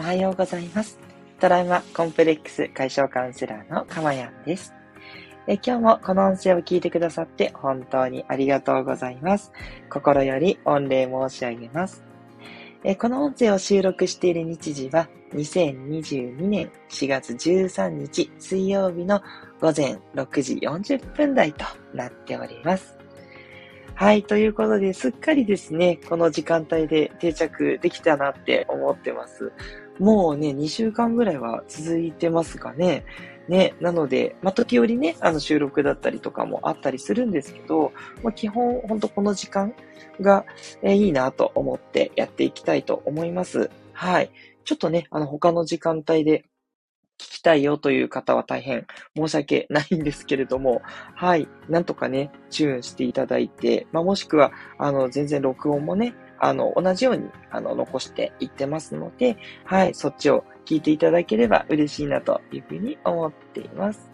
おはようございます。トラウマコンプレックス解消カウンセラーのかまやんです。え今日もこの音声を聞いてくださって本当にありがとうございます。心より御礼申し上げます。えこの音声を収録している日時は2022年4月13日水曜日の午前6時40分台となっております。はい、ということで、すっかりですね、この時間帯で定着できたなって思ってます。もうね、2週間ぐらいは続いてますかね。ね、なので、まあ、時折ね、あの収録だったりとかもあったりするんですけど、まあ、基本、ほんとこの時間が、えー、いいなと思ってやっていきたいと思います。はい。ちょっとね、あの他の時間帯で聞きたいよという方は大変申し訳ないんですけれども、はい。なんとかね、チューンしていただいて、まあ、もしくは、あの、全然録音もね、あの、同じように、あの、残していってますので、はい。そっちを聞いていただければ嬉しいなというふうに思っています。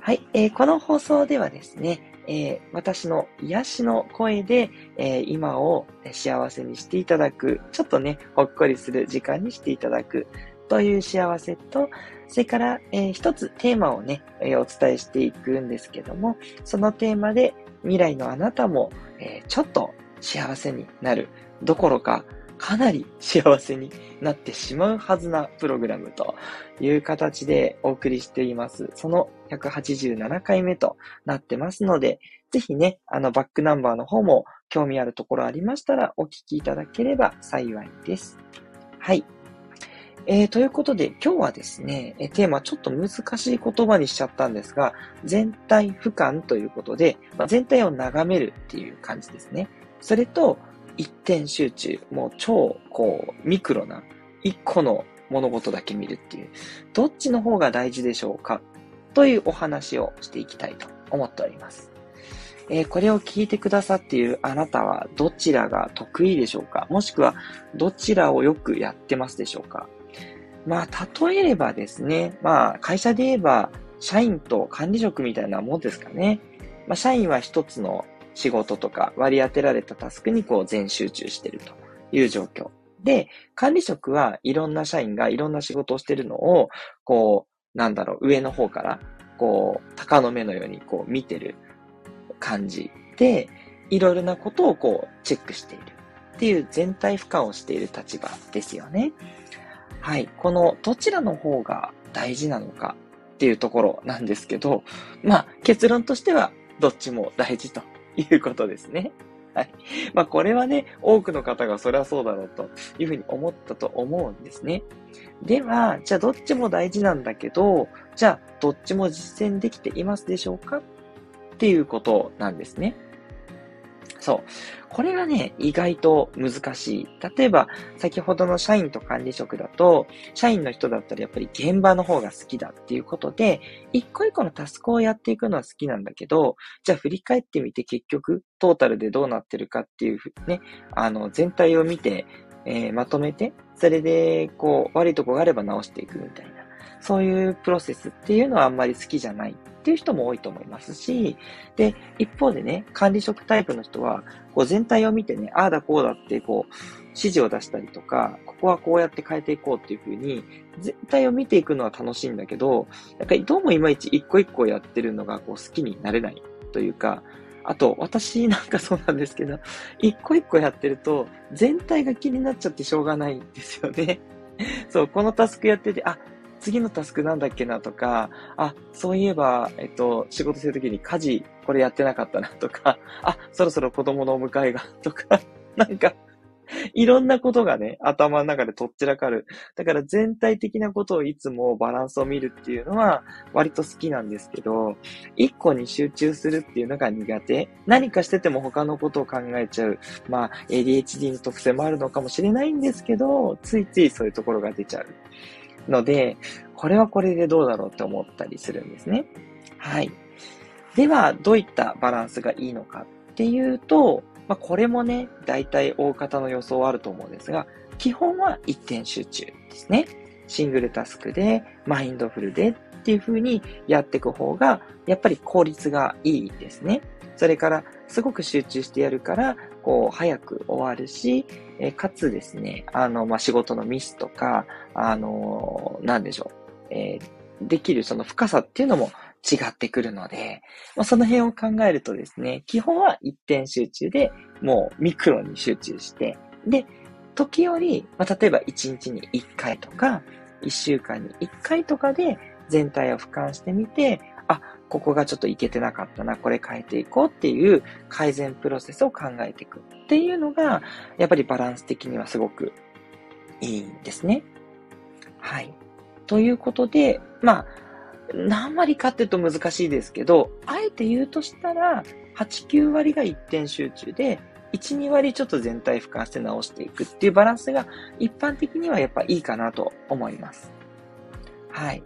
はい。えー、この放送ではですね、えー、私の癒しの声で、えー、今を幸せにしていただく、ちょっとね、ほっこりする時間にしていただく、という幸せと、それから、えー、一つテーマをね、え、お伝えしていくんですけども、そのテーマで未来のあなたも、え、ちょっと幸せになるどころか、かなり幸せになってしまうはずなプログラムという形でお送りしています。その187回目となってますので、ぜひね、あのバックナンバーの方も興味あるところありましたらお聞きいただければ幸いです。はい。えー、ということで、今日はですね、テーマちょっと難しい言葉にしちゃったんですが、全体俯瞰ということで、まあ、全体を眺めるっていう感じですね。それと、一点集中、もう超、こう、ミクロな、一個の物事だけ見るっていう、どっちの方が大事でしょうかというお話をしていきたいと思っております。えー、これを聞いてくださっているあなたはどちらが得意でしょうか？もしくはどちらをよくやってますでしょうか？まあ、例えればですね、まあ、会社で言えば、社員と管理職みたいなもんですかね。まあ、社員は一つの仕事とか割り当てられたタスクにこう全集中してるという状況。で、管理職はいろんな社員がいろんな仕事をしてるのを、こう、なんだろう、上の方から、こう、鷹の目のようにこう見てる感じで、いろいろなことをこうチェックしているっていう全体俯瞰をしている立場ですよね。はい。このどちらの方が大事なのかっていうところなんですけど、まあ結論としてはどっちも大事ということですね。はい。まあこれはね、多くの方がそりゃそうだろうというふうに思ったと思うんですね。では、じゃあどっちも大事なんだけど、じゃあどっちも実践できていますでしょうか？っていうことなんですね。そう。これがね、意外と難しい。例えば、先ほどの社員と管理職だと、社員の人だったらやっぱり現場の方が好きだっていうことで、一個一個のタスクをやっていくのは好きなんだけど、じゃあ振り返ってみて結局、トータルでどうなってるかっていうね、あの、全体を見て、えー、まとめて、それで、こう、悪いとこがあれば直していくみたいな。そういうプロセスっていうのはあんまり好きじゃないっていう人も多いと思いますし、で、一方でね、管理職タイプの人は、こう全体を見てね、ああだこうだってこう、指示を出したりとか、ここはこうやって変えていこうっていう風に、全体を見ていくのは楽しいんだけど、やっぱりどうもいまいち一個一個やってるのがこう好きになれないというか、あと、私なんかそうなんですけど、一個一個やってると、全体が気になっちゃってしょうがないんですよね。そう、このタスクやってて、あ、次のタスクなんだっけなとか、あ、そういえば、えっと、仕事するときに家事これやってなかったなとか、あ、そろそろ子供のお迎えがとか、なんか、いろんなことがね、頭の中でとっちらかる。だから全体的なことをいつもバランスを見るっていうのは割と好きなんですけど、一個に集中するっていうのが苦手。何かしてても他のことを考えちゃう。まあ、ADHD の特性もあるのかもしれないんですけど、ついついそういうところが出ちゃう。ので、これはこれでどうだろうって思ったりするんですね。はい。では、どういったバランスがいいのかっていうと、まあ、これもね、大体大方の予想はあると思うんですが、基本は一点集中ですね。シングルタスクで、マインドフルでっていう風にやっていく方が、やっぱり効率がいいですね。それから、すごく集中してやるから、こう、早く終わるし、え、かつですね、あの、まあ、仕事のミスとか、あのー、なんでしょう、えー、できるその深さっていうのも違ってくるので、まあ、その辺を考えるとですね、基本は一点集中で、もうミクロに集中して、で、時折、まあ、例えば1日に1回とか、1週間に1回とかで全体を俯瞰してみて、ここがちょっといけてなかったな、これ変えていこうっていう改善プロセスを考えていくっていうのが、やっぱりバランス的にはすごくいいんですね。はい。ということで、まあ、何割かっていうと難しいですけど、あえて言うとしたら、8、9割が一点集中で、1、2割ちょっと全体俯瞰して直していくっていうバランスが一般的にはやっぱいいかなと思います。はい。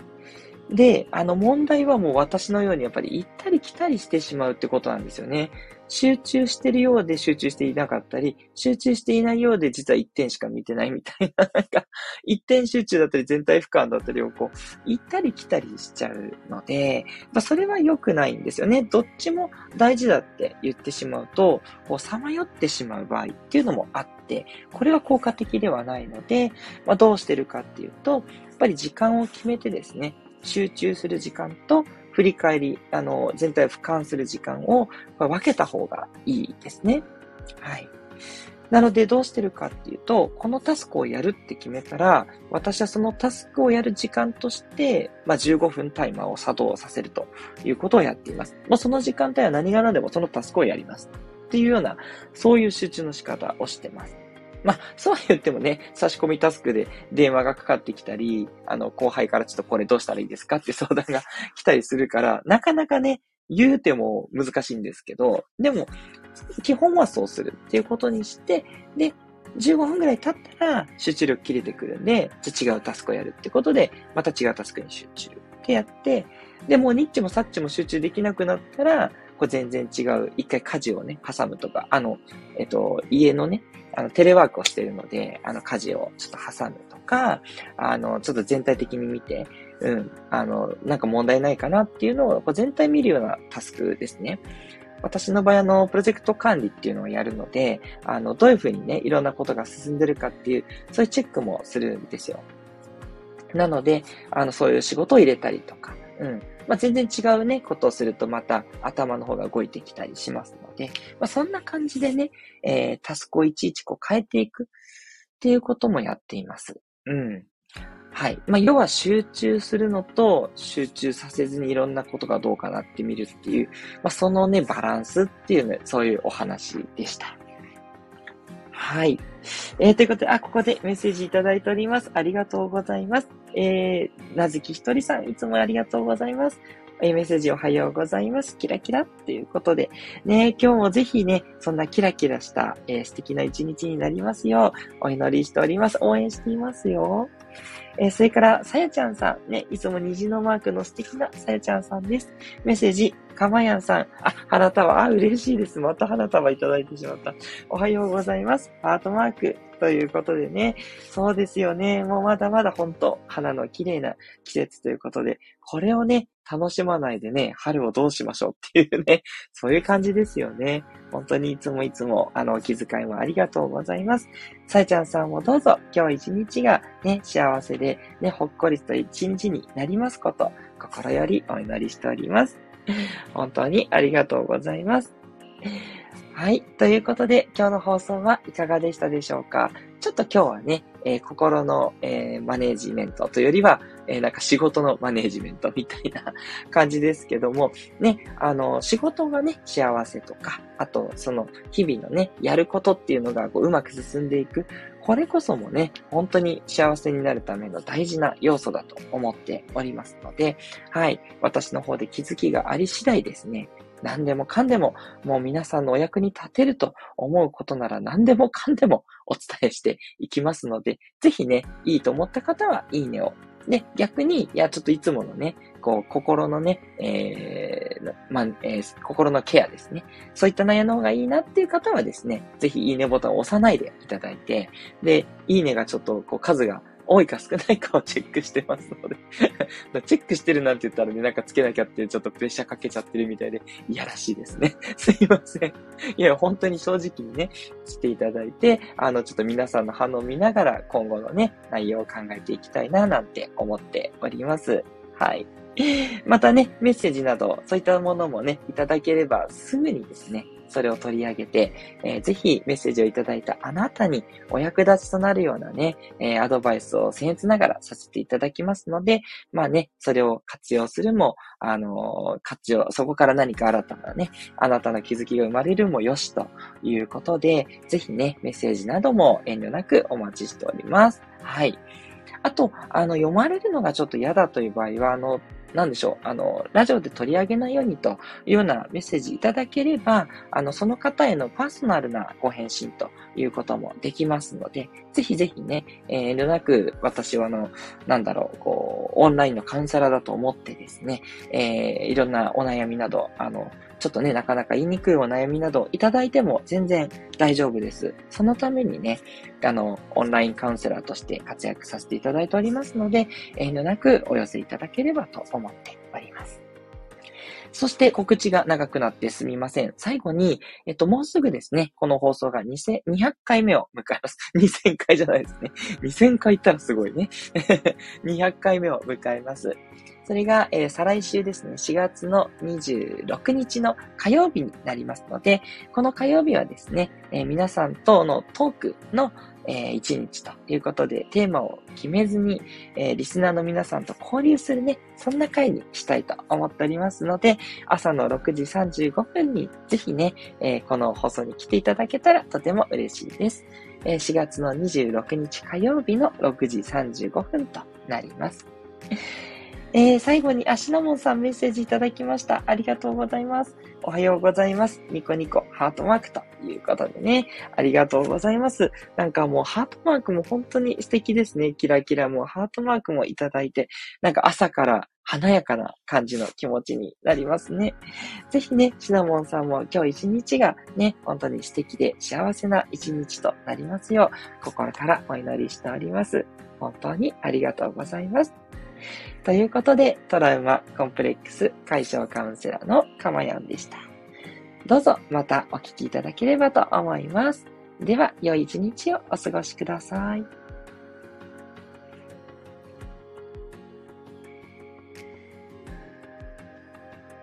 で、あの問題はもう私のようにやっぱり行ったり来たりしてしまうってことなんですよね。集中してるようで集中していなかったり、集中していないようで実は一点しか見てないみたいな、なんか、一点集中だったり全体俯瞰だったりをこう、行ったり来たりしちゃうので、まあ、それは良くないんですよね。どっちも大事だって言ってしまうと、こう、さまよってしまう場合っていうのもあって、これは効果的ではないので、まあ、どうしてるかっていうと、やっぱり時間を決めてですね、集中する時間と振り返り、あの、全体を俯瞰する時間を分けた方がいいですね。はい。なのでどうしてるかっていうと、このタスクをやるって決めたら、私はそのタスクをやる時間として、まあ、15分タイマーを作動させるということをやっています。もうその時間帯は何が何でもそのタスクをやります。っていうような、そういう集中の仕方をしてます。まあ、そうは言ってもね、差し込みタスクで電話がかかってきたり、あの、後輩からちょっとこれどうしたらいいですかって相談が来たりするから、なかなかね、言うても難しいんですけど、でも、基本はそうするっていうことにして、で、15分ぐらい経ったら集中力切れてくるんで、じゃ違うタスクをやるってことで、また違うタスクに集中ってやって、で、もうニッチもサッチも集中できなくなったら、これ全然違う、一回家事をね、挟むとか、あの、えっと、家のね、あの、テレワークをしてるので、あの、家事をちょっと挟むとか、あの、ちょっと全体的に見て、うん、あの、なんか問題ないかなっていうのを、全体見るようなタスクですね。私の場合、あの、プロジェクト管理っていうのをやるので、あの、どういうふうにね、いろんなことが進んでるかっていう、そういうチェックもするんですよ。なので、あの、そういう仕事を入れたりとか、うん。まあ、全然違うね、ことをするとまた頭の方が動いてきたりしますので、まあ、そんな感じでね、えー、タスクをいちいちこう変えていくっていうこともやっています。うん。はい。まあ、要は集中するのと、集中させずにいろんなことがどうかなって見るっていう、まあ、そのね、バランスっていうね、そういうお話でした。はい。えー、ということで、あ、ここでメッセージいただいております。ありがとうございます。えー、なずきひとりさん、いつもありがとうございます。え、メッセージおはようございます。キラキラっていうことで、ね、今日もぜひね、そんなキラキラした、えー、素敵な一日になりますよう、お祈りしております。応援していますよ。えー、それから、さやちゃんさん、ね、いつも虹のマークの素敵なさやちゃんさんです。メッセージ、かまやんさん、あ、花束、あ、嬉しいです。また花束いただいてしまった。おはようございます。ハートマーク、ということでね、そうですよね。もうまだまだ本当花の綺麗な季節ということで、これをね、楽しまないでね、春をどうしましょうっていうね、そういう感じですよね。本当にいつもいつも、あの、お気遣いもありがとうございます。さえちゃんさんもどうぞ、今日一日がね、幸せで、ね、ほっこりと一日になりますこと、心よりお祈りしております。本当にありがとうございます。はい。ということで、今日の放送はいかがでしたでしょうか？ちょっと今日はね、えー、心の、えー、マネージメントというよりは、えー、なんか仕事のマネージメントみたいな 感じですけども、ね、あの、仕事がね、幸せとか、あと、その、日々のね、やることっていうのがこううまく進んでいく。これこそもね、本当に幸せになるための大事な要素だと思っておりますので、はい。私の方で気づきがあり次第ですね、何でもかんでも、もう皆さんのお役に立てると思うことなら何でもかんでもお伝えしていきますので、ぜひね、いいと思った方は、いいねを。で、逆に、いや、ちょっといつものね、こう、心のね、えー、まあ、えー、心のケアですね。そういった内容の方がいいなっていう方はですね、ぜひいいねボタンを押さないでいただいて、で、いいねがちょっと、こう、数が多いか少ないかをチェックしてますので チェックしてるなんて言ったらね、なんかつけなきゃってちょっとプレッシャーかけちゃってるみたいで、いやらしいですね。すいません。いや、本当に正直にね、していただいて、あの、ちょっと皆さんの反応を見ながら、今後のね、内容を考えていきたいな、なんて思っております。はい。またね、メッセージなど、そういったものもね、いただければすぐにですね、それを取り上げて、えー、ぜひメッセージをいただいたあなたにお役立ちとなるようなね、えー、アドバイスを僭越ながらさせていただきますので、まあね、それを活用するも、あのー、活用、そこから何か新たなね、あなたの気づきが生まれるもよしということで、ぜひね、メッセージなども遠慮なくお待ちしております。はい。あと、あの、読まれるのがちょっと嫌だという場合は、あの、なんでしょう、あの、ラジオで取り上げないようにというようなメッセージいただければ、あの、その方へのパーソナルなご返信ということもできますので、ぜひぜひね、えー、遠慮なく私はあの、なんだろう、こう、オンラインのカウンセラーだと思ってですね、えー、いろんなお悩みなど、あの、ちょっとね、なかなか言いにくいお悩みなどいただいても全然大丈夫です。そのためにね、あの、オンラインカウンセラーとして活躍させていただいておりますので、遠慮なくお寄せいただければと思っております。そして告知が長くなってすみません。最後に、えっと、もうすぐですね、この放送が2 200回目を迎えます。2000回じゃないですね。2000回行ったらすごいね。200回目を迎えます。それが、えー、再来週ですね、4月の26日の火曜日になりますので、この火曜日はですね、えー、皆さんとのトークの、えー、一日ということで、テーマを決めずに、えー、リスナーの皆さんと交流するね、そんな回にしたいと思っておりますので、朝の6時35分にぜひね、えー、この放送に来ていただけたらとても嬉しいです。え、4月の26日火曜日の6時35分となります。えー、最後に、あ、シナモンさんメッセージいただきました。ありがとうございます。おはようございます。ニコニコ、ハートマークということでね。ありがとうございます。なんかもうハートマークも本当に素敵ですね。キラキラもハートマークもいただいて、なんか朝から華やかな感じの気持ちになりますね。ぜひね、シナモンさんも今日一日がね、本当に素敵で幸せな一日となりますよう、心からお祈りしております。本当にありがとうございます。ということで、トラウマコンプレックス解消カウンセラーのかまやんでした。どうぞまたお聞きいただければと思います。では、良い一日をお過ごしください。